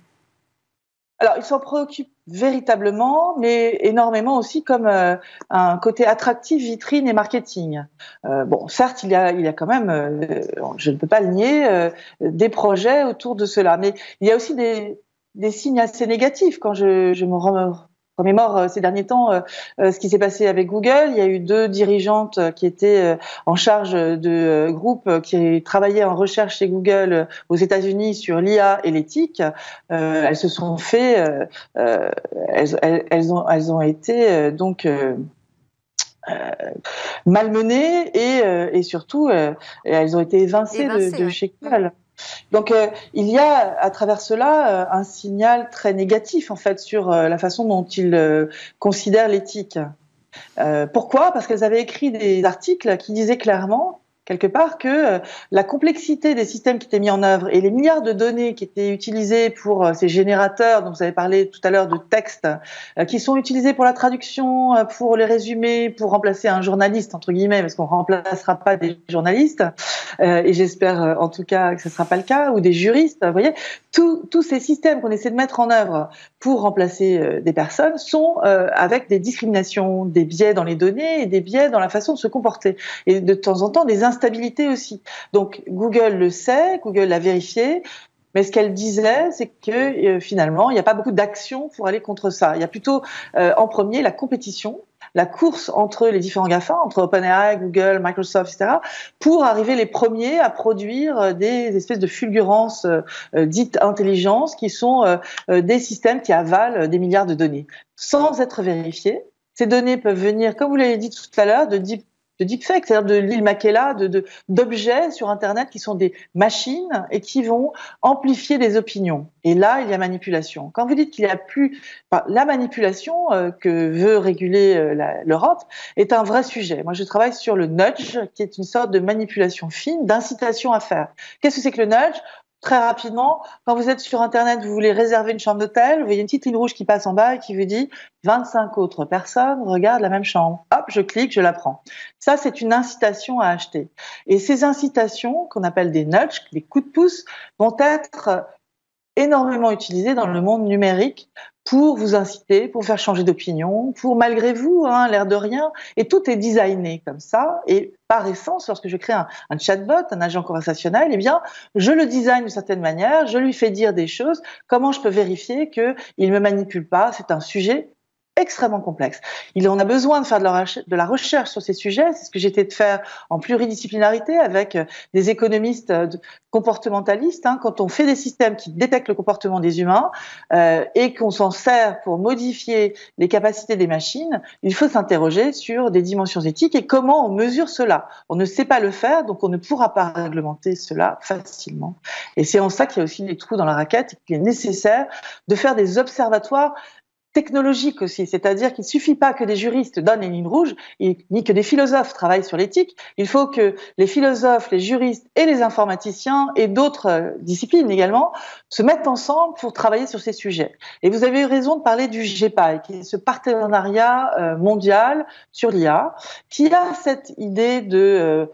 Alors, ils s'en préoccupent véritablement, mais énormément aussi comme euh, un côté attractif, vitrine et marketing. Euh, bon, certes, il y a, il y a quand même, euh, je ne peux pas le nier, des projets autour de cela, mais il y a aussi des, des signes assez négatifs quand je, je me remémore euh, ces derniers temps euh, euh, ce qui s'est passé avec Google. Il y a eu deux dirigeantes qui étaient en charge de groupes qui travaillaient en recherche chez Google aux États-Unis sur l'IA et l'éthique. elles se sont fait, elles, elles, ont, elles ont été donc malmenées et, et surtout elles ont été évincées, de, de chez Google. Donc euh, il y a à travers cela euh, un signal très négatif en fait sur euh, la façon dont ils considèrent l'éthique. pourquoi? Parce qu'elles avaient écrit des articles qui disaient clairement quelque part que euh, la complexité des systèmes qui étaient mis en œuvre et les milliards de données qui étaient utilisés pour euh, ces générateurs dont vous avez parlé tout à l'heure de textes, euh, qui sont utilisés pour la traduction, pour les résumés, pour remplacer un journaliste entre guillemets, parce qu'on remplacera pas des journalistes, et j'espère en tout cas que ce sera pas le cas, ou des juristes. Vous voyez, tous ces systèmes qu'on essaie de mettre en œuvre pour remplacer des personnes sont avec des discriminations, des biais dans les données et des biais dans la façon de se comporter, et de temps en temps des instabilité aussi. Donc Google le sait, Google l'a vérifié, mais ce qu'elle disait, c'est que euh, finalement, il n'y a pas beaucoup d'action pour aller contre ça. Il y a plutôt euh, en premier la compétition, la course entre les différents GAFA, entre OpenAI, Google, Microsoft, etc., pour arriver les premiers à produire euh, des espèces de fulgurances dites intelligences, qui sont des systèmes qui avalent des milliards de données, sans être vérifiés. Ces données peuvent venir, comme vous l'avez dit tout à l'heure, de deep de deepfake, c'est-à-dire de l'île Makela, de, d'objets sur Internet qui sont des machines et qui vont amplifier des opinions. Et là, il y a manipulation. Quand vous dites qu'il n'y a plus... la manipulation euh, que veut réguler euh, l'Europe est un vrai sujet. Moi, je travaille sur le nudge, qui est une sorte de manipulation fine, d'incitation à faire. Qu'est-ce que c'est que le nudge? Très rapidement, quand vous êtes sur Internet, vous voulez réserver une chambre d'hôtel, vous voyez une petite ligne rouge qui passe en bas et qui vous dit 25 autres personnes regardent la même chambre. Hop, je clique, je la prends. Ça, c'est une incitation à acheter. Et ces incitations, qu'on appelle des nudges, des coups de pouce, vont être énormément utilisées dans le monde numérique pour vous inciter, pour faire changer d'opinion, pour malgré vous, hein, l'air de rien. Et tout est designé comme ça. Et par essence, lorsque je crée un, chatbot, un agent conversationnel, eh bien, je le design d'une certaine manière, je lui fais dire des choses. Comment je peux vérifier qu'il ne me manipule pas? C'est un sujet extrêmement complexe. Il en a besoin de faire de la, recherche sur ces sujets. C'est ce que été de faire en pluridisciplinarité avec euh, des économistes euh, comportementalistes. Hein, quand on fait des systèmes qui détectent le comportement des humains euh, et qu'on s'en sert pour modifier les capacités des machines, il faut s'interroger sur des dimensions éthiques et comment on mesure cela. On ne sait pas le faire, donc on ne pourra pas réglementer cela facilement. Et c'est en ça qu'il y a aussi des trous dans la raquette et qu'il est nécessaire de faire des observatoires technologique aussi, c'est-à-dire qu'il suffit pas que des juristes donnent les lignes rouges, ni que des philosophes travaillent sur l'éthique. Il faut que les philosophes, les juristes et les informaticiens et d'autres euh, disciplines également se mettent ensemble pour travailler sur ces sujets. Et vous avez eu raison de parler du GPAI, qui est ce partenariat euh, mondial sur l'IA, qui a cette idée de euh,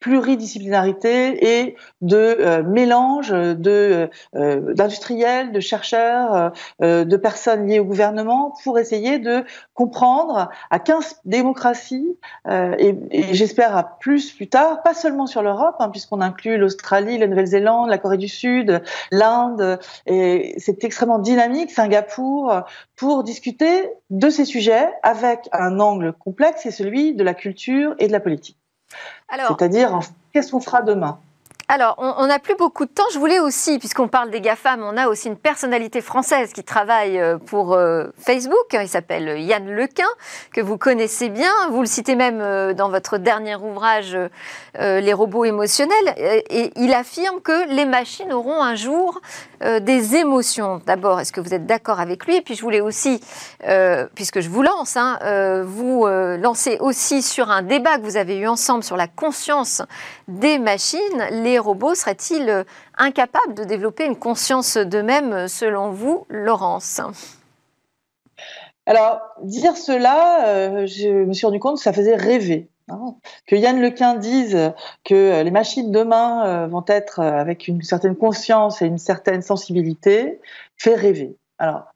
pluridisciplinarité et de euh, mélange de euh, d'industriels, de chercheurs, euh, de personnes liées au gouvernement pour essayer de comprendre à 15 démocraties et, et j'espère à plus plus tard, pas seulement sur l'Europe, hein, puisqu'on inclut l'Australie, la Nouvelle-Zélande, la Corée du Sud, l'Inde, et c'est extrêmement dynamique, Singapour, pour discuter de ces sujets avec un angle complexe, c'est celui de la culture et de la politique. C'est-à-dire, qu'est-ce qu'on fera demain? Alors, on n'a plus beaucoup de temps. Je voulais aussi, puisqu'on parle des GAFAM, on a aussi une personnalité française qui travaille euh, pour euh, Facebook. Il s'appelle Yann Lequin, que vous connaissez bien. Vous le citez même euh, dans votre dernier ouvrage, Les robots émotionnels. Et il affirme que les machines auront un jour des émotions. D'abord, est-ce que vous êtes d'accord avec lui? Et puis, je voulais aussi, puisque je vous lance, hein, vous lancer aussi sur un débat que vous avez eu ensemble sur la conscience des machines. Robots seraient-ils euh, incapables de développer une conscience d'eux-mêmes, selon vous, Laurence? Alors, dire cela, euh, je me suis rendu compte que ça faisait rêver. Hein. Que Yann Lequin dise que les machines demain euh, vont être avec une certaine conscience et une certaine sensibilité fait rêver. Alors,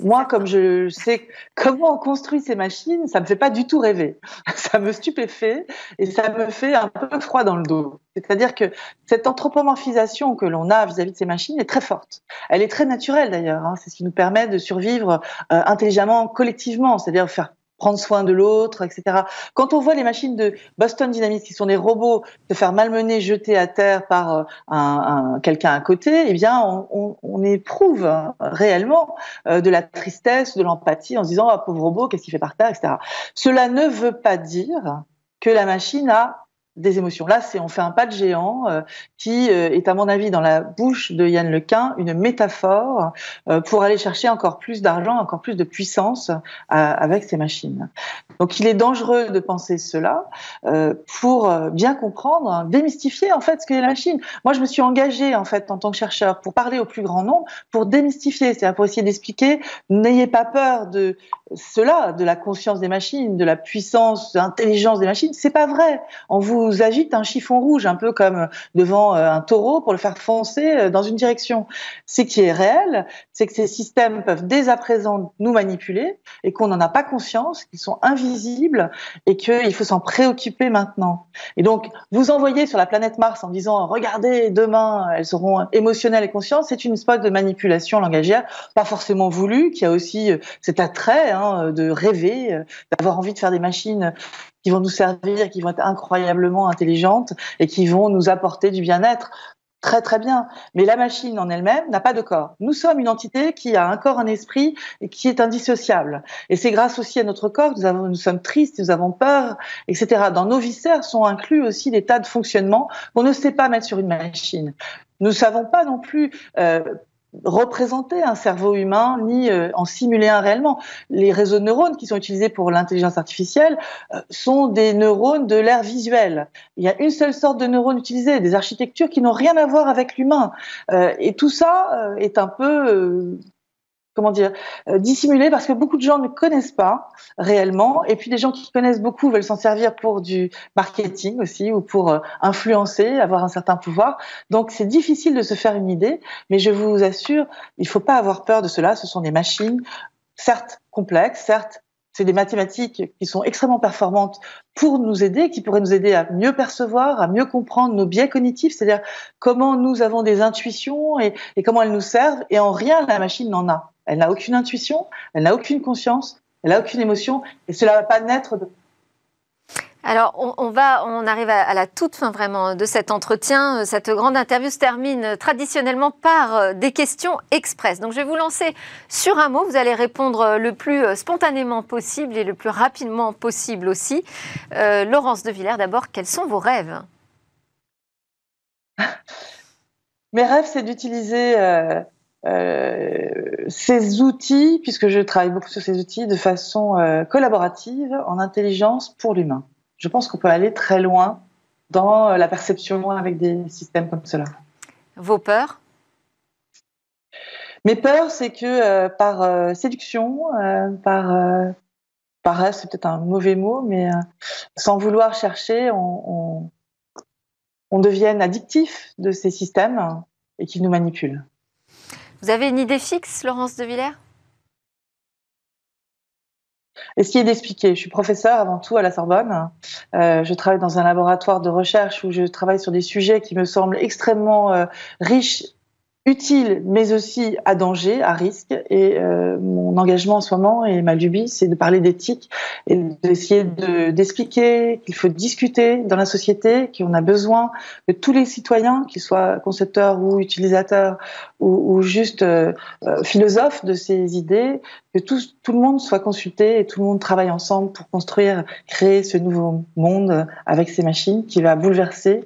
moi, comme je sais comment on construit ces machines, ça me fait pas du tout rêver. Ça me stupéfait et ça me fait un peu froid dans le dos. C'est-à-dire que cette anthropomorphisation que l'on a vis-à-vis de ces machines est très forte. Elle est très naturelle d'ailleurs. Hein. C'est ce qui nous permet de survivre euh, intelligemment, collectivement, c'est-à-dire faire prendre soin de l'autre, etc. Quand on voit les machines de Boston Dynamics, qui sont des robots, se faire malmener, jeter à terre par euh, un, quelqu'un à côté, eh bien, on, on, éprouve réellement euh, de la tristesse, de l'empathie, en se disant, ah, pauvre robot, qu'est-ce qu'il fait par terre, etc. Cela ne veut pas dire que la machine a des émotions. Là, on fait un pas de géant euh, qui euh, est à mon avis dans la bouche de Yann Lequin une métaphore euh, pour aller chercher encore plus d'argent, encore plus de puissance avec ces machines. Donc, il est dangereux de penser cela pour bien comprendre, démystifier en fait ce qu'est la machine. Moi, je me suis engagée en fait en tant que chercheur pour parler au plus grand nombre, pour démystifier, c'est-à-dire pour essayer d'expliquer. N'ayez pas peur de cela, de la conscience des machines, de la puissance, de l'intelligence des machines. C'est pas vrai. On vous vous agite un chiffon rouge, un peu comme devant euh, un taureau pour le faire foncer euh, dans une direction. Ce qui est réel, c'est que ces systèmes peuvent dès à présent nous manipuler et qu'on n'en a pas conscience, qu'ils sont invisibles et qu'il faut s'en préoccuper maintenant. Et donc, vous envoyer sur la planète Mars en disant regardez, demain, elles seront émotionnelles et conscientes, c'est une espèce de manipulation langagière, pas forcément voulue, qui a aussi euh, cet attrait hein, de rêver, d'avoir envie de faire des machines qui vont nous servir, qui vont être incroyablement intelligentes et qui vont nous apporter du bien-être. Très très bien, mais la machine en elle-même n'a pas de corps. Nous sommes une entité qui a un corps, un esprit et qui est indissociable. Et c'est grâce aussi à notre corps que nous, avons, nous sommes tristes, nous avons peur, etc. Dans nos viscères sont inclus aussi des tas de fonctionnements qu'on ne sait pas mettre sur une machine. Nous ne savons pas non plus euh, représenter un cerveau humain ni euh, en simuler un réellement. Les réseaux de neurones qui sont utilisés pour l'intelligence artificielle euh, sont des neurones de l'ère visuelle. Il y a une seule sorte de neurones utilisés, des architectures qui n'ont rien à voir avec l'humain. Euh, et tout ça est un peu comment dire, euh, dissimulé parce que beaucoup de gens ne connaissent pas réellement. Et puis les gens qui connaissent beaucoup veulent s'en servir pour du marketing aussi ou pour euh, influencer, avoir un certain pouvoir. Donc c'est difficile de se faire une idée, mais je vous assure, il ne faut pas avoir peur de cela. Ce sont des machines, certes complexes, certes c'est des mathématiques qui sont extrêmement performantes pour nous aider, qui pourraient nous aider à mieux percevoir, à mieux comprendre nos biais cognitifs, c'est-à-dire comment nous avons des intuitions et, comment elles nous servent. Et en rien, la machine n'en a. Elle n'a aucune intuition, elle n'a aucune conscience, elle n'a aucune émotion, et cela ne va pas naître de alors, on, va, on arrive à, la toute fin vraiment de cet entretien. Cette grande interview se termine traditionnellement par euh, des questions express. Donc, je vais vous lancer sur un mot. Vous allez répondre le plus euh, spontanément possible et le plus rapidement possible aussi. Euh, Laurence de Villers, d'abord, quels sont vos rêves? Mes rêves, c'est d'utiliser ces outils, puisque je travaille beaucoup sur ces outils, de façon collaborative, en intelligence pour l'humain je pense qu'on peut aller très loin dans la perception avec des systèmes comme cela. Vos peurs? Mes peurs, c'est que euh, par euh, séduction, euh, par par c'est peut-être un mauvais mot, mais sans vouloir chercher, on, on, on devienne addictif de ces systèmes et qu'ils nous manipulent. Vous avez une idée fixe, Laurence de Villers? Essayer d'expliquer. Je suis professeur avant tout à la Sorbonne. Euh, je travaille dans un laboratoire de recherche où je travaille sur des sujets qui me semblent extrêmement euh, riches utile, mais aussi à danger, à risque. Et euh, mon engagement en ce moment et ma lubie, c'est de parler d'éthique et d'essayer d'expliquer qu'il faut discuter dans la société, qu'on a besoin que tous les citoyens, qu'ils soient concepteurs ou utilisateurs ou, ou juste euh, euh, philosophes de ces idées, que tout, tout le monde soit consulté et tout le monde travaille ensemble pour construire, créer ce nouveau monde avec ces machines qui va bouleverser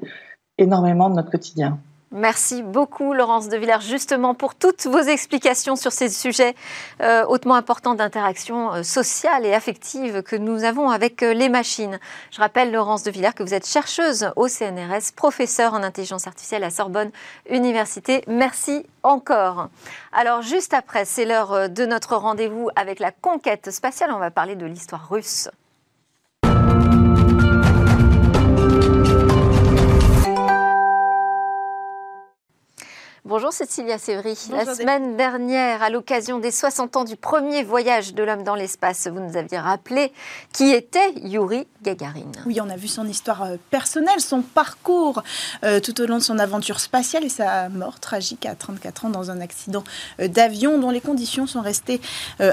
énormément de notre quotidien. Merci beaucoup Laurence de Villers justement pour toutes vos explications sur ces sujets euh, hautement importants d'interaction euh, sociale et affective que nous avons avec euh, les machines. Je rappelle Laurence de Villers que vous êtes chercheuse au CNRS, professeure en intelligence artificielle à Sorbonne Université. Merci encore. Alors juste après, c'est l'heure de notre rendez-vous avec la conquête spatiale. On va parler de l'histoire russe. Bonjour Cécilia Sévry. la semaine dernière, à l'occasion des 60 ans du premier voyage de l'homme dans l'espace, vous nous aviez rappelé qui était Yuri Gagarin. Oui, on a vu son histoire euh, personnelle, son parcours euh, tout au long de son aventure spatiale et sa mort tragique à 34 ans dans un accident euh, d'avion dont les conditions sont restées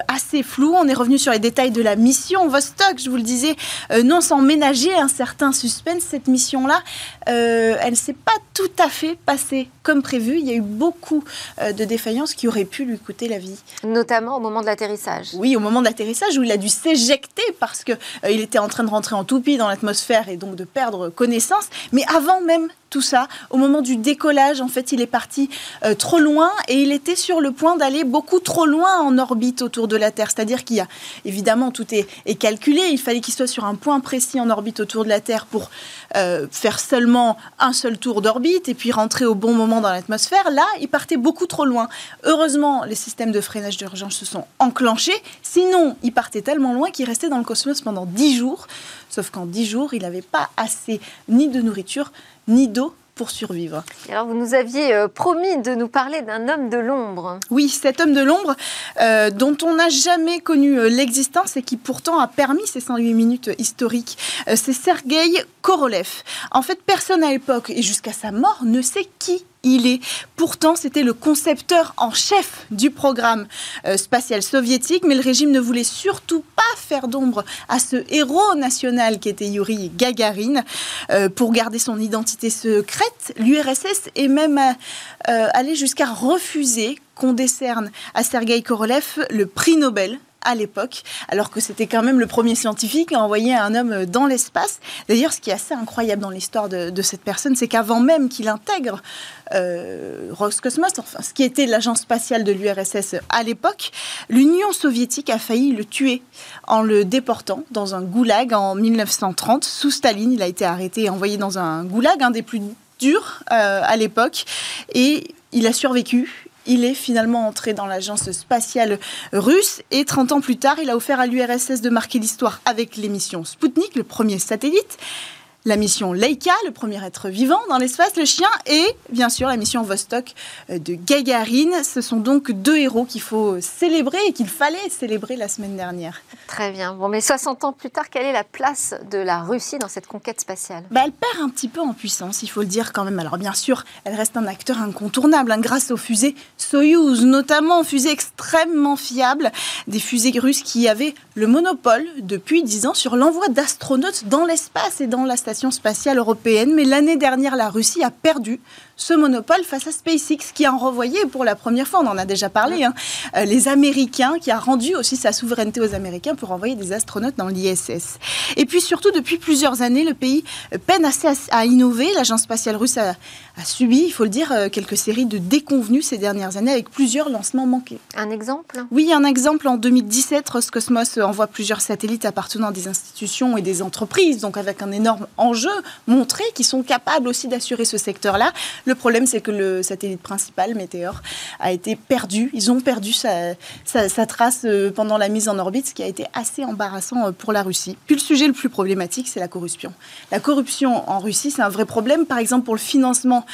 assez floues. On est revenu sur les détails de la mission Vostok, je vous le disais, non sans ménager un certain suspense. Cette mission-là, elle ne s'est pas tout à fait passée comme prévu. Il y a eu beaucoup euh, de défaillances qui auraient pu lui coûter la vie. Notamment au moment de l'atterrissage. Oui, au moment de l'atterrissage où il a dû s'éjecter parce qu'il euh, il était en train de rentrer en toupie dans l'atmosphère et donc de perdre connaissance. Mais avant même tout ça. Au moment du décollage, en fait, il est parti euh, trop loin et il était sur le point d'aller beaucoup trop loin en orbite autour de la Terre. C'est-à-dire qu'il y a, évidemment, tout est, calculé. Il fallait qu'il soit sur un point précis en orbite autour de la Terre pour euh, faire seulement un seul tour d'orbite et puis rentrer au bon moment dans l'atmosphère. Là, il partait beaucoup trop loin. Heureusement, les systèmes de freinage d'urgence se sont enclenchés. Sinon, il partait tellement loin qu'il restait dans le cosmos pendant 10 jours. Sauf qu'en 10 jours, il n'avait pas assez ni de nourriture, ni d'eau pour survivre. alors, vous nous aviez euh, promis de nous parler d'un homme de l'ombre. Oui, cet homme de l'ombre euh, dont on n'a jamais connu euh, l'existence et qui pourtant a permis ces 108 minutes historiques. c'est Sergei Korolev. En fait, personne à l'époque et jusqu'à sa mort ne sait qui il est. Pourtant, c'était le concepteur en chef du programme euh, spatial soviétique, mais le régime ne voulait surtout pas faire d'ombre à ce héros national qui était Yuri Gagarin. Euh, pour garder son identité secrète, l'URSS est même euh, allé jusqu'à refuser qu'on décerne à Sergei Korolev le prix Nobel à l'époque, alors que c'était quand même le premier scientifique à envoyer un homme dans l'espace. D'ailleurs, ce qui est assez incroyable dans l'histoire de, cette personne, c'est qu'avant même qu'il intègre euh, Roscosmos, enfin, ce qui était l'agence spatiale de l'URSS à l'époque, l'Union soviétique a failli le tuer en le déportant dans un goulag en 1930. Sous Staline, il a été arrêté et envoyé dans un goulag, un des plus durs euh, à l'époque, et il a survécu il est finalement entré dans l'agence spatiale russe et 30 ans plus tard, il a offert à l'URSS de marquer l'histoire avec l'émission Sputnik, le premier satellite la mission Leica, le premier être vivant dans l'espace, le chien, et bien sûr la mission Vostok euh, de Gagarine. Ce sont donc deux héros qu'il faut célébrer et qu'il fallait célébrer la semaine dernière. Très bien. Bon, mais 60 ans plus tard, quelle est la place de la Russie dans cette conquête spatiale? Bah, Elle perd un petit peu en puissance, il faut le dire quand même. Alors bien sûr, elle reste un acteur incontournable hein, grâce aux fusées Soyuz, notamment fusées extrêmement fiables, des fusées russes qui avaient le monopole depuis 10 ans sur l'envoi d'astronautes dans l'espace et dans la station spatiale européenne. Mais l'année dernière, la Russie a perdu ce monopole face à SpaceX qui a renvoyé pour la première fois, on en a déjà parlé, hein, euh, les Américains, qui a rendu aussi sa souveraineté aux Américains pour envoyer des astronautes dans l'ISS. Et puis surtout, depuis plusieurs années, le pays peine assez à, innover. L'agence spatiale russe a, subi, il faut le dire, euh, quelques séries de déconvenues ces dernières années avec plusieurs lancements manqués. Un exemple? Oui, un exemple. En 2017, Roscosmos envoie plusieurs satellites appartenant à des institutions et des entreprises, donc avec un énorme enjeu montré qui sont capables aussi d'assurer ce secteur-là. Le problème, c'est que le satellite principal, Météor, a été perdu. Ils ont perdu sa, trace euh, pendant la mise en orbite, ce qui a été assez embarrassant euh, pour la Russie. Puis le sujet le plus problématique, c'est la corruption. La corruption en Russie, c'est un vrai problème. Par exemple, pour le financement,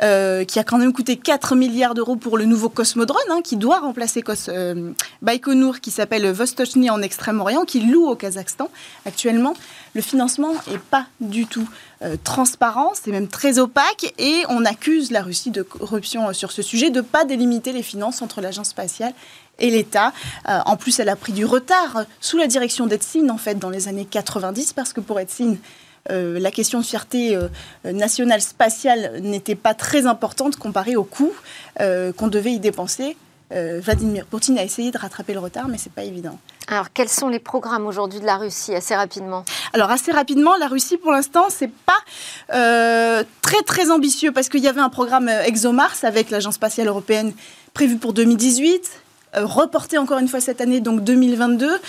euh, qui a quand même coûté 4 milliards d'euros pour le nouveau Cosmodrone, hein, qui doit remplacer Cos, Baïkonour, qui s'appelle Vostochny en Extrême-Orient, qui loue au Kazakhstan actuellement. Le financement n'est pas du tout euh, transparent, c'est même très opaque, et on accuse la Russie de corruption euh, sur ce sujet, de ne pas délimiter les finances entre l'agence spatiale et l'État. Euh, en plus, elle a pris du retard sous la direction d'Etsin, en fait, dans les années 90, parce que pour Etsin, la question de fierté nationale spatiale n'était pas très importante comparée au coût qu'on devait y dépenser. Vladimir Poutine a essayé de rattraper le retard, mais c'est pas évident. Alors, quels sont les programmes aujourd'hui de la Russie, assez rapidement Alors, assez rapidement, la Russie, pour l'instant, c'est pas euh, très très ambitieux parce qu'il y avait un programme euh, ExoMars avec l'agence spatiale européenne prévu pour 2018, reporté encore une fois cette année, donc 2022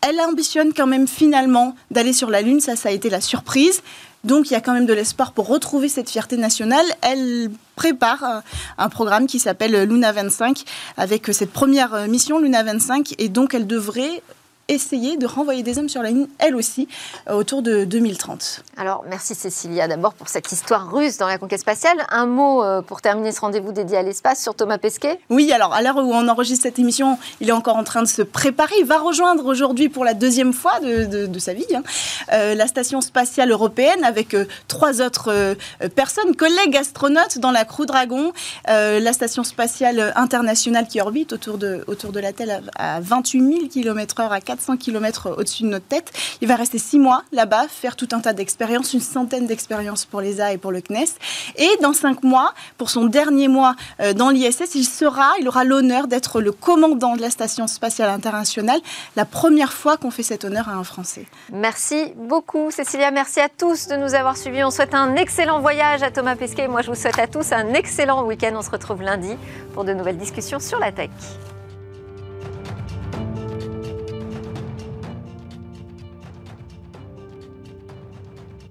elle ambitionne quand même finalement d'aller sur la Lune, ça ça a été la surprise. Donc il y a quand même de l'espoir pour retrouver cette fierté nationale. Elle prépare un programme qui s'appelle Luna 25 avec cette première mission Luna 25 et donc elle devrait essayer de renvoyer des hommes sur la Lune, elle aussi, euh, autour de 2030. Alors, merci Cécilia d'abord pour cette histoire russe dans la conquête spatiale. Un mot euh, pour terminer ce rendez-vous dédié à l'espace sur Thomas Pesquet Oui, alors à l'heure où on enregistre cette émission, il est encore en train de se préparer. Il va rejoindre aujourd'hui pour la deuxième fois de, sa vie hein, euh, la station spatiale européenne avec trois autres personnes, collègues astronautes dans la Crew Dragon, la station spatiale internationale qui orbite autour de, autour de la Terre à 28 000 km/h à 4 400 km au-dessus de notre tête. Il va rester six mois là-bas, faire tout un tas d'expériences, une centaine d'expériences pour l'ESA et pour le CNES. Et dans cinq mois, pour son dernier mois euh, dans l'ISS, il sera, il aura l'honneur d'être le commandant de la Station spatiale internationale, la première fois qu'on fait cet honneur à un Français. Merci beaucoup, Cécilia. Merci à tous de nous avoir suivis. On souhaite un excellent voyage à Thomas Pesquet. Moi, je vous souhaite à tous un excellent week-end. On se retrouve lundi pour de nouvelles discussions sur la tech.